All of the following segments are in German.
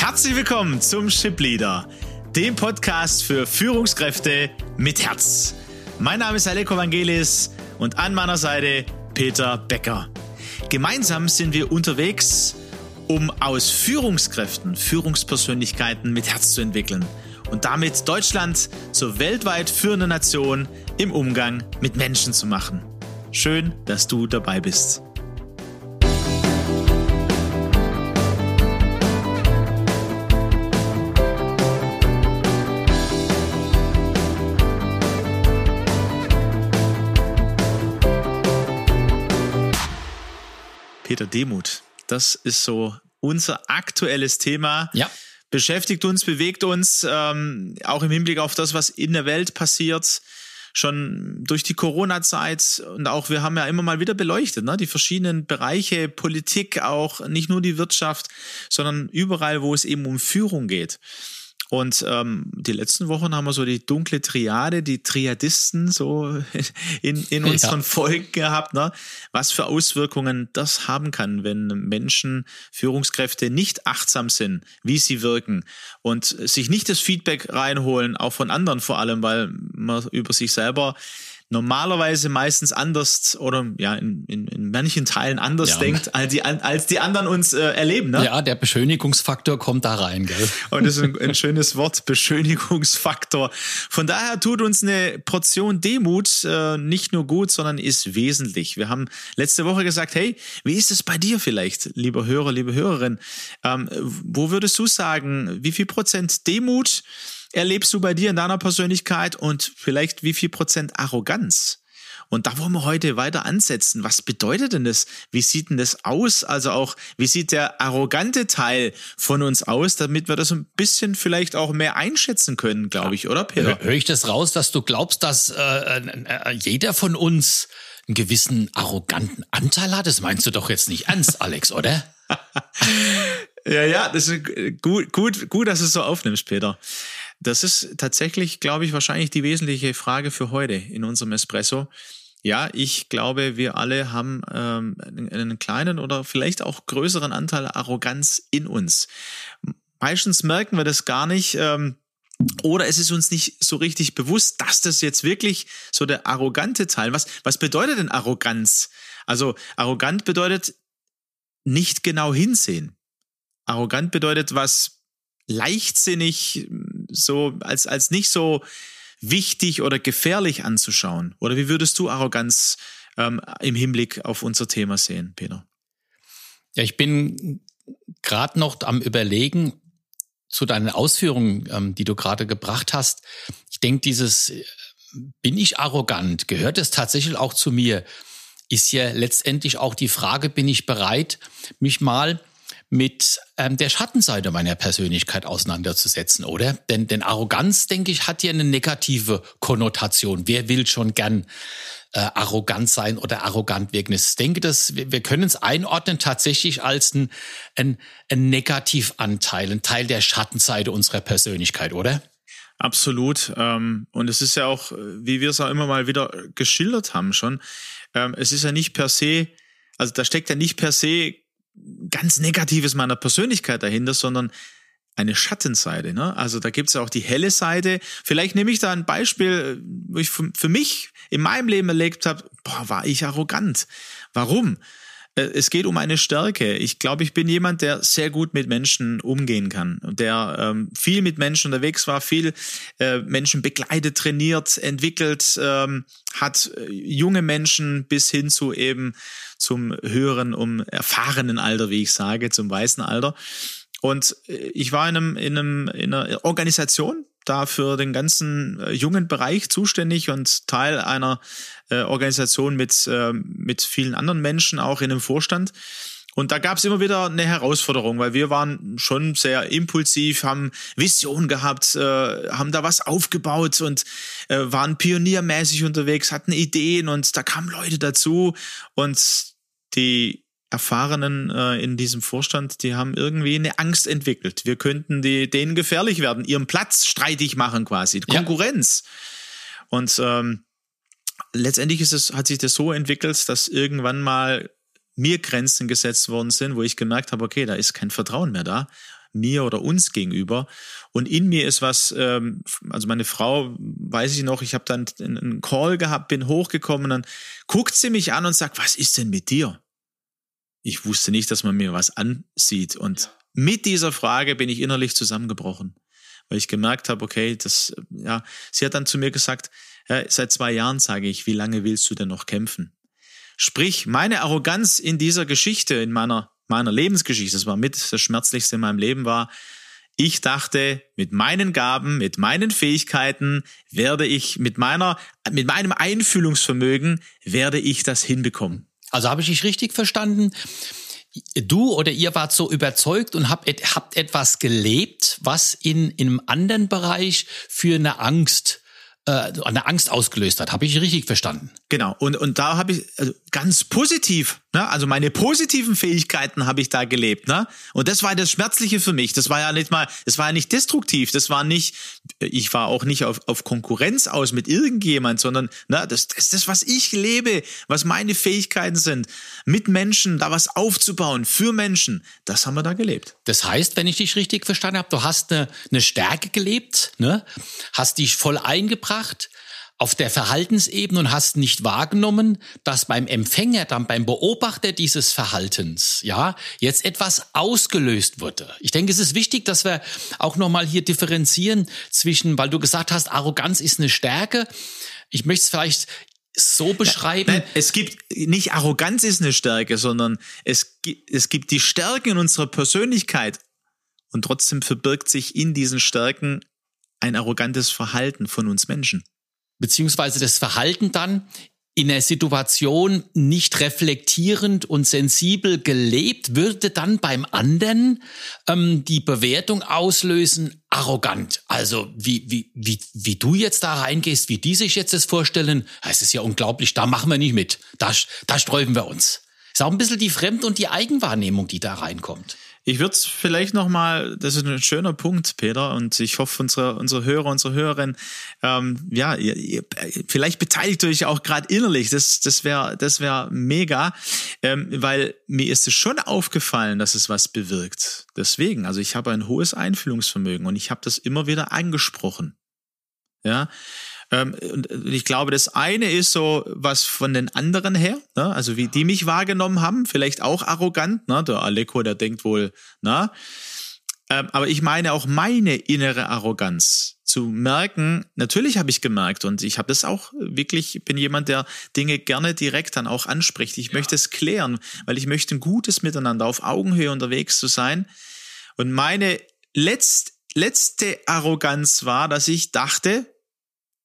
Herzlich willkommen zum Ship Leader, dem Podcast für Führungskräfte mit Herz. Mein Name ist Aleko Vangelis und an meiner Seite Peter Becker. Gemeinsam sind wir unterwegs, um aus Führungskräften Führungspersönlichkeiten mit Herz zu entwickeln und damit Deutschland zur weltweit führenden Nation im Umgang mit Menschen zu machen. Schön, dass du dabei bist. Peter Demut, das ist so unser aktuelles Thema. Ja. Beschäftigt uns, bewegt uns, ähm, auch im Hinblick auf das, was in der Welt passiert schon durch die Corona-Zeit und auch wir haben ja immer mal wieder beleuchtet, ne, die verschiedenen Bereiche, Politik auch, nicht nur die Wirtschaft, sondern überall, wo es eben um Führung geht. Und ähm, die letzten Wochen haben wir so die dunkle Triade, die Triadisten so in, in unseren ja. Folgen gehabt, ne? was für Auswirkungen das haben kann, wenn Menschen, Führungskräfte nicht achtsam sind, wie sie wirken und sich nicht das Feedback reinholen, auch von anderen vor allem, weil man über sich selber normalerweise meistens anders oder ja in, in, in manchen Teilen anders ja. denkt, als die, als die anderen uns äh, erleben. Ne? Ja, der Beschönigungsfaktor kommt da rein, gell? Und das ist ein, ein schönes Wort, Beschönigungsfaktor. Von daher tut uns eine Portion Demut äh, nicht nur gut, sondern ist wesentlich. Wir haben letzte Woche gesagt, hey, wie ist es bei dir vielleicht, lieber Hörer, liebe Hörerin? Ähm, wo würdest du sagen, wie viel Prozent Demut erlebst du bei dir in deiner Persönlichkeit und vielleicht wie viel Prozent Arroganz? Und da wollen wir heute weiter ansetzen. Was bedeutet denn das? Wie sieht denn das aus? Also auch, wie sieht der arrogante Teil von uns aus, damit wir das ein bisschen vielleicht auch mehr einschätzen können, glaube ich, oder Peter? Höre ich das raus, dass du glaubst, dass äh, äh, jeder von uns einen gewissen arroganten Anteil hat? Das meinst du doch jetzt nicht ernst, Alex, oder? ja, ja, das ist gut, gut, gut, dass du es so aufnimmst, Peter. Das ist tatsächlich, glaube ich, wahrscheinlich die wesentliche Frage für heute in unserem Espresso. Ja, ich glaube, wir alle haben ähm, einen kleinen oder vielleicht auch größeren Anteil Arroganz in uns. Meistens merken wir das gar nicht. Ähm, oder es ist uns nicht so richtig bewusst, dass das jetzt wirklich so der arrogante Teil. Was, was bedeutet denn Arroganz? Also arrogant bedeutet nicht genau hinsehen. Arrogant bedeutet was leichtsinnig so als, als nicht so wichtig oder gefährlich anzuschauen? Oder wie würdest du Arroganz ähm, im Hinblick auf unser Thema sehen, Peter? Ja, ich bin gerade noch am Überlegen zu deinen Ausführungen, ähm, die du gerade gebracht hast. Ich denke, dieses äh, bin ich arrogant, gehört es tatsächlich auch zu mir, ist ja letztendlich auch die Frage, bin ich bereit, mich mal mit ähm, der Schattenseite meiner Persönlichkeit auseinanderzusetzen, oder? Denn, denn Arroganz, denke ich, hat ja eine negative Konnotation. Wer will schon gern äh, arrogant sein oder arrogant wirken? Ich denke, dass wir, wir können es einordnen tatsächlich als ein, ein, ein Negativanteil, ein Teil der Schattenseite unserer Persönlichkeit, oder? Absolut. Ähm, und es ist ja auch, wie wir es auch immer mal wieder geschildert haben schon, ähm, es ist ja nicht per se, also da steckt ja nicht per se ganz Negatives meiner Persönlichkeit dahinter, sondern eine Schattenseite. Ne? Also da gibt's ja auch die helle Seite. Vielleicht nehme ich da ein Beispiel, wo ich für mich in meinem Leben erlebt habe, boah, war ich arrogant. Warum? Äh, es geht um eine Stärke. Ich glaube, ich bin jemand, der sehr gut mit Menschen umgehen kann, der ähm, viel mit Menschen unterwegs war, viel äh, Menschen begleitet, trainiert, entwickelt, ähm, hat äh, junge Menschen bis hin zu eben zum höheren, um erfahrenen Alter, wie ich sage, zum weißen Alter. Und äh, ich war in einem, in einem in einer Organisation, da für den ganzen äh, jungen Bereich zuständig und Teil einer äh, Organisation mit, äh, mit vielen anderen Menschen, auch in dem Vorstand. Und da gab es immer wieder eine Herausforderung, weil wir waren schon sehr impulsiv, haben Vision gehabt, äh, haben da was aufgebaut und äh, waren pioniermäßig unterwegs, hatten Ideen und da kamen Leute dazu und die Erfahrenen äh, in diesem Vorstand, die haben irgendwie eine Angst entwickelt. Wir könnten die, denen gefährlich werden, ihren Platz streitig machen quasi, Konkurrenz. Ja. Und ähm, letztendlich ist es, hat sich das so entwickelt, dass irgendwann mal mir Grenzen gesetzt worden sind, wo ich gemerkt habe, okay, da ist kein Vertrauen mehr da. mir oder uns gegenüber. Und in mir ist was, ähm, also meine Frau, weiß ich noch, ich habe dann einen Call gehabt, bin hochgekommen, dann guckt sie mich an und sagt, was ist denn mit dir? Ich wusste nicht, dass man mir was ansieht. Und ja. mit dieser Frage bin ich innerlich zusammengebrochen, weil ich gemerkt habe, okay, das, ja, sie hat dann zu mir gesagt, ja, seit zwei Jahren sage ich, wie lange willst du denn noch kämpfen? Sprich, meine Arroganz in dieser Geschichte, in meiner, meiner Lebensgeschichte, das war mit das Schmerzlichste in meinem Leben war, ich dachte, mit meinen Gaben, mit meinen Fähigkeiten werde ich, mit meiner, mit meinem Einfühlungsvermögen werde ich das hinbekommen. Also habe ich dich richtig verstanden? Du oder ihr wart so überzeugt und habt, habt etwas gelebt, was in, in einem anderen Bereich für eine Angst äh, eine Angst ausgelöst hat. Habe ich richtig verstanden? Genau. Und, und da habe ich also ganz positiv, ne? also meine positiven Fähigkeiten habe ich da gelebt. Ne? Und das war das Schmerzliche für mich. Das war ja nicht mal, das war ja nicht destruktiv. Das war nicht, ich war auch nicht auf, auf Konkurrenz aus mit irgendjemand, sondern ne, das, ist das, was ich lebe, was meine Fähigkeiten sind. Mit Menschen da was aufzubauen, für Menschen. Das haben wir da gelebt. Das heißt, wenn ich dich richtig verstanden habe, du hast eine, eine Stärke gelebt, ne? hast dich voll eingebracht gebracht auf der Verhaltensebene und hast nicht wahrgenommen, dass beim Empfänger, dann beim Beobachter dieses Verhaltens, ja, jetzt etwas ausgelöst wurde. Ich denke, es ist wichtig, dass wir auch nochmal hier differenzieren zwischen, weil du gesagt hast, Arroganz ist eine Stärke. Ich möchte es vielleicht so beschreiben. Nein, es gibt nicht Arroganz ist eine Stärke, sondern es, es gibt die Stärke in unserer Persönlichkeit und trotzdem verbirgt sich in diesen Stärken ein arrogantes Verhalten von uns Menschen. Beziehungsweise das Verhalten dann in der Situation nicht reflektierend und sensibel gelebt, würde dann beim anderen ähm, die Bewertung auslösen, arrogant. Also wie, wie, wie, wie du jetzt da reingehst, wie die sich jetzt das vorstellen, es ist ja unglaublich, da machen wir nicht mit, da, da sträuben wir uns. Ist auch ein bisschen die Fremd- und die Eigenwahrnehmung, die da reinkommt. Ich würde es vielleicht nochmal, das ist ein schöner Punkt, Peter, und ich hoffe, unsere, unsere Hörer, unsere Hörerinnen, ähm, ja, ihr, ihr, vielleicht beteiligt euch auch gerade innerlich. Das, das wäre das wär mega, ähm, weil mir ist es schon aufgefallen, dass es was bewirkt. Deswegen, also ich habe ein hohes Einfühlungsvermögen und ich habe das immer wieder angesprochen. Ja, und ich glaube, das eine ist so was von den anderen her, ne? also wie die mich wahrgenommen haben, vielleicht auch arrogant. Ne? Der Aleko, der denkt wohl, na. Ähm, aber ich meine auch meine innere Arroganz zu merken. Natürlich habe ich gemerkt und ich habe das auch wirklich, bin jemand, der Dinge gerne direkt dann auch anspricht. Ich ja. möchte es klären, weil ich möchte ein gutes Miteinander auf Augenhöhe unterwegs zu sein. Und meine letzt, letzte Arroganz war, dass ich dachte,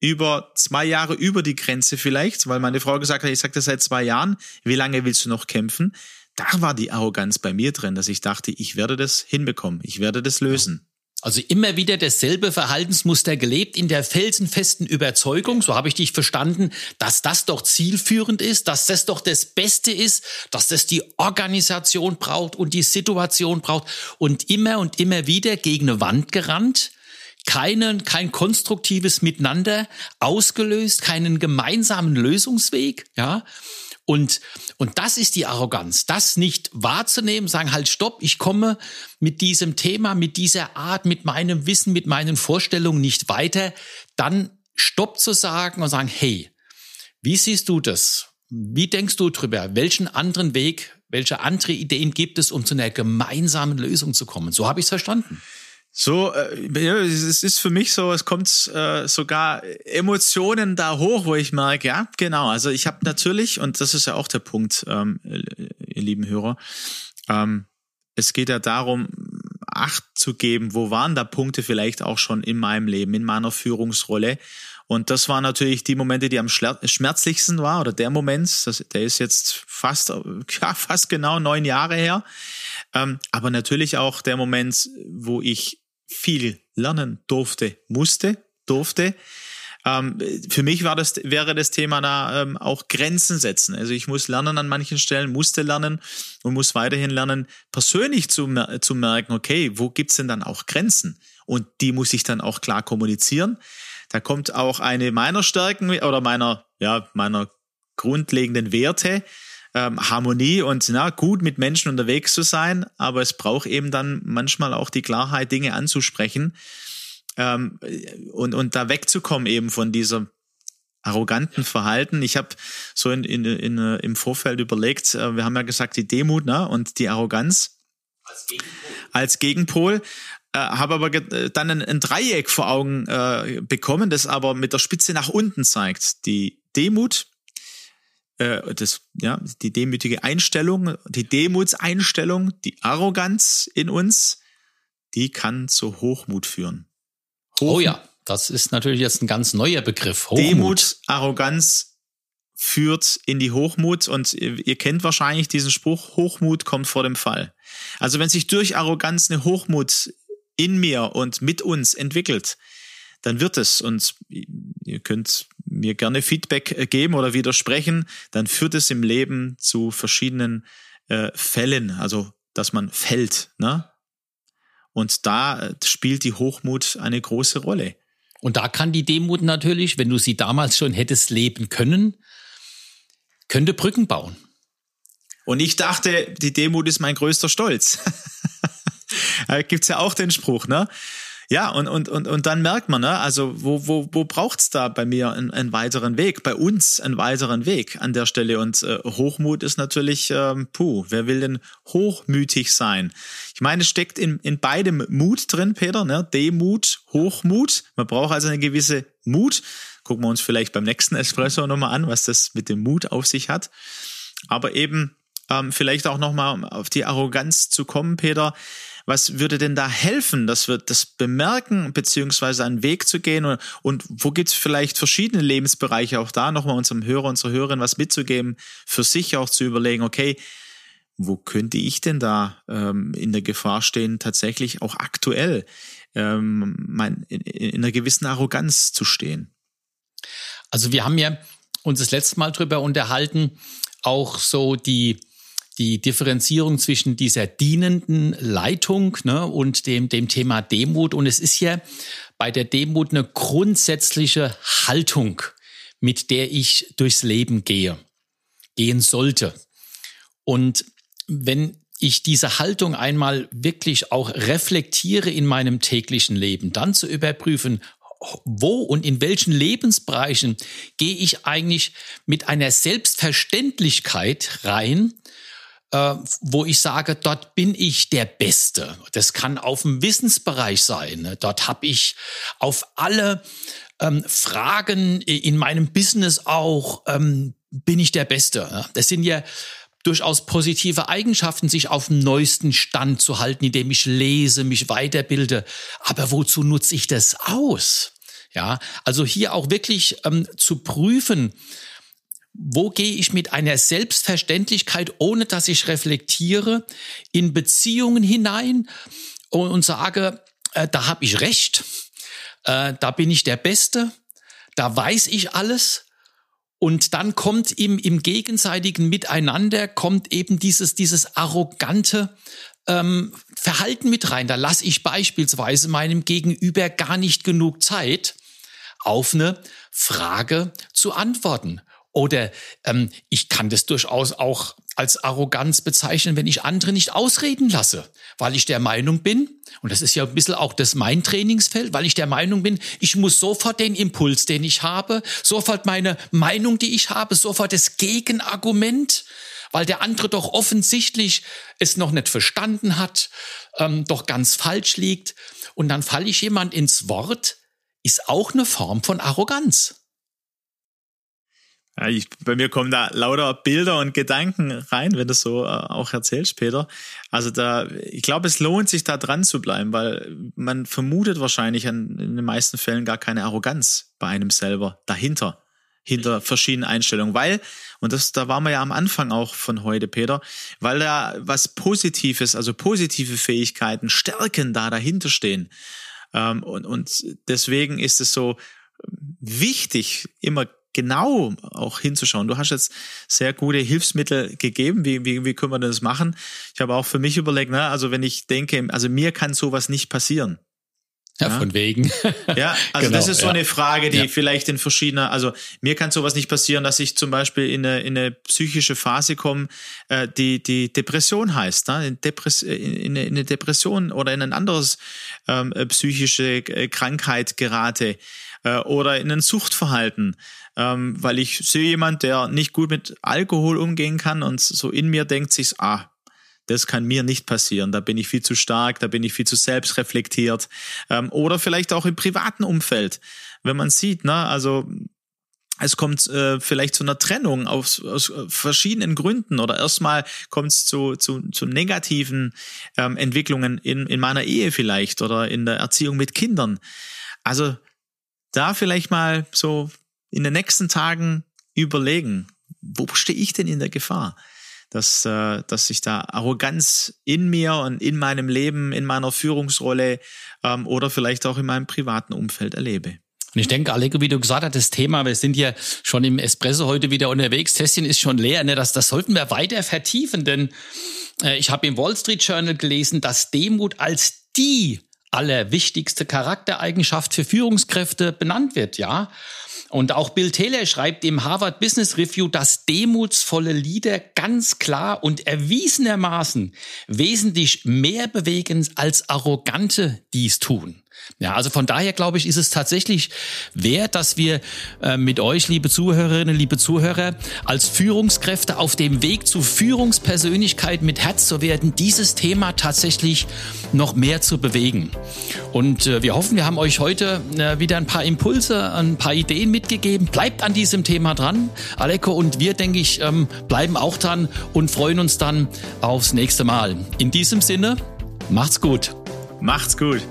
über zwei Jahre über die Grenze vielleicht, weil meine Frau gesagt hat, ich sage das seit zwei Jahren, wie lange willst du noch kämpfen? Da war die Arroganz bei mir drin, dass ich dachte, ich werde das hinbekommen, ich werde das lösen. Also immer wieder dasselbe Verhaltensmuster gelebt in der felsenfesten Überzeugung, so habe ich dich verstanden, dass das doch zielführend ist, dass das doch das Beste ist, dass das die Organisation braucht und die Situation braucht und immer und immer wieder gegen eine Wand gerannt keinen, kein konstruktives Miteinander ausgelöst, keinen gemeinsamen Lösungsweg, ja. Und, und das ist die Arroganz, das nicht wahrzunehmen, sagen halt, stopp, ich komme mit diesem Thema, mit dieser Art, mit meinem Wissen, mit meinen Vorstellungen nicht weiter, dann stopp zu sagen und sagen, hey, wie siehst du das? Wie denkst du drüber? Welchen anderen Weg, welche andere Ideen gibt es, um zu einer gemeinsamen Lösung zu kommen? So habe ich es verstanden. So, äh, es ist für mich so, es kommt äh, sogar Emotionen da hoch, wo ich merke, ja, genau. Also ich habe natürlich, und das ist ja auch der Punkt, ähm, ihr lieben Hörer, ähm, es geht ja darum, Acht zu geben, wo waren da Punkte vielleicht auch schon in meinem Leben, in meiner Führungsrolle. Und das waren natürlich die Momente, die am schmerzlichsten war, oder der Moment, das, der ist jetzt fast, ja, fast genau neun Jahre her. Ähm, aber natürlich auch der Moment, wo ich viel lernen durfte, musste, durfte. Ähm, für mich war das, wäre das Thema da ähm, auch Grenzen setzen. Also ich muss lernen an manchen Stellen, musste lernen und muss weiterhin lernen, persönlich zu, zu merken, okay, wo gibt's denn dann auch Grenzen? Und die muss ich dann auch klar kommunizieren. Da kommt auch eine meiner Stärken oder meiner, ja, meiner grundlegenden Werte ähm, Harmonie und na, gut mit Menschen unterwegs zu sein, aber es braucht eben dann manchmal auch die Klarheit, Dinge anzusprechen ähm, und, und da wegzukommen eben von dieser arroganten Verhalten. Ich habe so in, in, in, im Vorfeld überlegt, äh, wir haben ja gesagt, die Demut ne, und die Arroganz als Gegenpol. Als Gegenpol äh, habe aber dann ein, ein, Dreieck vor Augen äh, bekommen, das aber mit der Spitze nach unten zeigt. Die Demut, äh, das, ja, die demütige Einstellung, die Demutseinstellung, die Arroganz in uns, die kann zu Hochmut führen. Hochmut. Oh ja, das ist natürlich jetzt ein ganz neuer Begriff. Hochmut. Demut, Arroganz führt in die Hochmut und ihr kennt wahrscheinlich diesen Spruch, Hochmut kommt vor dem Fall. Also wenn sich durch Arroganz eine Hochmut in mir und mit uns entwickelt, dann wird es, und ihr könnt mir gerne Feedback äh, geben oder widersprechen, dann führt es im Leben zu verschiedenen äh, Fällen, also dass man fällt. Ne? Und da äh, spielt die Hochmut eine große Rolle. Und da kann die Demut natürlich, wenn du sie damals schon hättest leben können, könnte Brücken bauen. Und ich dachte, die Demut ist mein größter Stolz. da gibt's ja auch den Spruch, ne? Ja, und, und, und, und dann merkt man, ne, also wo, wo, wo braucht's da bei mir einen, einen weiteren Weg, bei uns einen weiteren Weg an der Stelle? Und äh, Hochmut ist natürlich, ähm, puh, wer will denn hochmütig sein? Ich meine, es steckt in, in beidem Mut drin, Peter, ne? Demut, Hochmut. Man braucht also eine gewisse Mut. Gucken wir uns vielleicht beim nächsten Espresso nochmal an, was das mit dem Mut auf sich hat. Aber eben ähm, vielleicht auch nochmal auf die Arroganz zu kommen, Peter. Was würde denn da helfen, dass wir das bemerken, beziehungsweise einen Weg zu gehen? Und, und wo gibt es vielleicht verschiedene Lebensbereiche auch da, nochmal unserem Hörer, unserer Hörerin was mitzugeben, für sich auch zu überlegen, okay, wo könnte ich denn da ähm, in der Gefahr stehen, tatsächlich auch aktuell ähm, mein, in, in einer gewissen Arroganz zu stehen? Also wir haben ja uns das letzte Mal drüber unterhalten, auch so die die Differenzierung zwischen dieser dienenden Leitung ne, und dem, dem Thema Demut. Und es ist ja bei der Demut eine grundsätzliche Haltung, mit der ich durchs Leben gehe, gehen sollte. Und wenn ich diese Haltung einmal wirklich auch reflektiere in meinem täglichen Leben, dann zu überprüfen, wo und in welchen Lebensbereichen gehe ich eigentlich mit einer Selbstverständlichkeit rein, äh, wo ich sage, dort bin ich der Beste. Das kann auf dem Wissensbereich sein. Ne? Dort habe ich auf alle ähm, Fragen in meinem Business auch, ähm, bin ich der Beste. Ne? Das sind ja durchaus positive Eigenschaften, sich auf dem neuesten Stand zu halten, indem ich lese, mich weiterbilde. Aber wozu nutze ich das aus? Ja, also hier auch wirklich ähm, zu prüfen, wo gehe ich mit einer Selbstverständlichkeit, ohne dass ich reflektiere, in Beziehungen hinein und, und sage, äh, da habe ich recht, äh, da bin ich der Beste, da weiß ich alles. Und dann kommt im, im gegenseitigen Miteinander, kommt eben dieses, dieses arrogante ähm, Verhalten mit rein. Da lasse ich beispielsweise meinem Gegenüber gar nicht genug Zeit, auf eine Frage zu antworten. Oder ähm, ich kann das durchaus auch als Arroganz bezeichnen, wenn ich andere nicht ausreden lasse, weil ich der Meinung bin, und das ist ja ein bisschen auch das mein Trainingsfeld, weil ich der Meinung bin, ich muss sofort den Impuls, den ich habe, sofort meine Meinung, die ich habe, sofort das Gegenargument, weil der andere doch offensichtlich es noch nicht verstanden hat, ähm, doch ganz falsch liegt. Und dann falle ich jemand ins Wort, ist auch eine Form von Arroganz. Ja, ich, bei mir kommen da lauter Bilder und Gedanken rein, wenn du so äh, auch erzählst, Peter. Also da, ich glaube, es lohnt sich da dran zu bleiben, weil man vermutet wahrscheinlich an, in den meisten Fällen gar keine Arroganz bei einem selber dahinter, hinter verschiedenen Einstellungen, weil, und das, da waren wir ja am Anfang auch von heute, Peter, weil da was Positives, also positive Fähigkeiten, Stärken da dahinter stehen. Ähm, und, und deswegen ist es so wichtig, immer genau auch hinzuschauen. Du hast jetzt sehr gute Hilfsmittel gegeben. Wie, wie, wie können wir das machen? Ich habe auch für mich überlegt, na, also wenn ich denke, also mir kann sowas nicht passieren. Ja, ja, von wegen. Ja, also genau, das ist so ja. eine Frage, die ja. vielleicht in verschiedener, also mir kann sowas nicht passieren, dass ich zum Beispiel in eine, in eine psychische Phase komme, äh, die, die Depression heißt, ne? in, Depress in, eine, in eine Depression oder in ein anderes ähm, äh, psychische äh, Krankheit gerate äh, oder in ein Suchtverhalten, ähm, weil ich sehe jemand, der nicht gut mit Alkohol umgehen kann und so in mir denkt sich, ah, das kann mir nicht passieren. Da bin ich viel zu stark, da bin ich viel zu selbstreflektiert. Ähm, oder vielleicht auch im privaten Umfeld, wenn man sieht, ne, also es kommt äh, vielleicht zu einer Trennung aus, aus verschiedenen Gründen oder erstmal kommt es zu, zu, zu negativen ähm, Entwicklungen in, in meiner Ehe vielleicht oder in der Erziehung mit Kindern. Also da vielleicht mal so in den nächsten Tagen überlegen, wo stehe ich denn in der Gefahr? dass, äh, dass ich da Arroganz in mir und in meinem Leben, in meiner Führungsrolle ähm, oder vielleicht auch in meinem privaten Umfeld erlebe. Und ich denke, Aleko, wie du gesagt hast, das Thema, wir sind ja schon im Espresso heute wieder unterwegs, Tässchen ist schon leer, ne? das, das sollten wir weiter vertiefen, denn äh, ich habe im Wall Street Journal gelesen, dass Demut als die allerwichtigste Charaktereigenschaft für Führungskräfte benannt wird, ja. Und auch Bill Taylor schreibt im Harvard Business Review, dass demutsvolle Leader ganz klar und erwiesenermaßen wesentlich mehr bewegen als arrogante dies tun. Ja, also von daher glaube ich, ist es tatsächlich wert, dass wir äh, mit euch, liebe Zuhörerinnen, liebe Zuhörer, als Führungskräfte auf dem Weg zu Führungspersönlichkeit mit Herz zu werden, dieses Thema tatsächlich noch mehr zu bewegen. Und äh, wir hoffen, wir haben euch heute äh, wieder ein paar Impulse, ein paar Ideen mitgegeben. Bleibt an diesem Thema dran, Aleko, und wir, denke ich, ähm, bleiben auch dran und freuen uns dann aufs nächste Mal. In diesem Sinne, macht's gut. Macht's gut.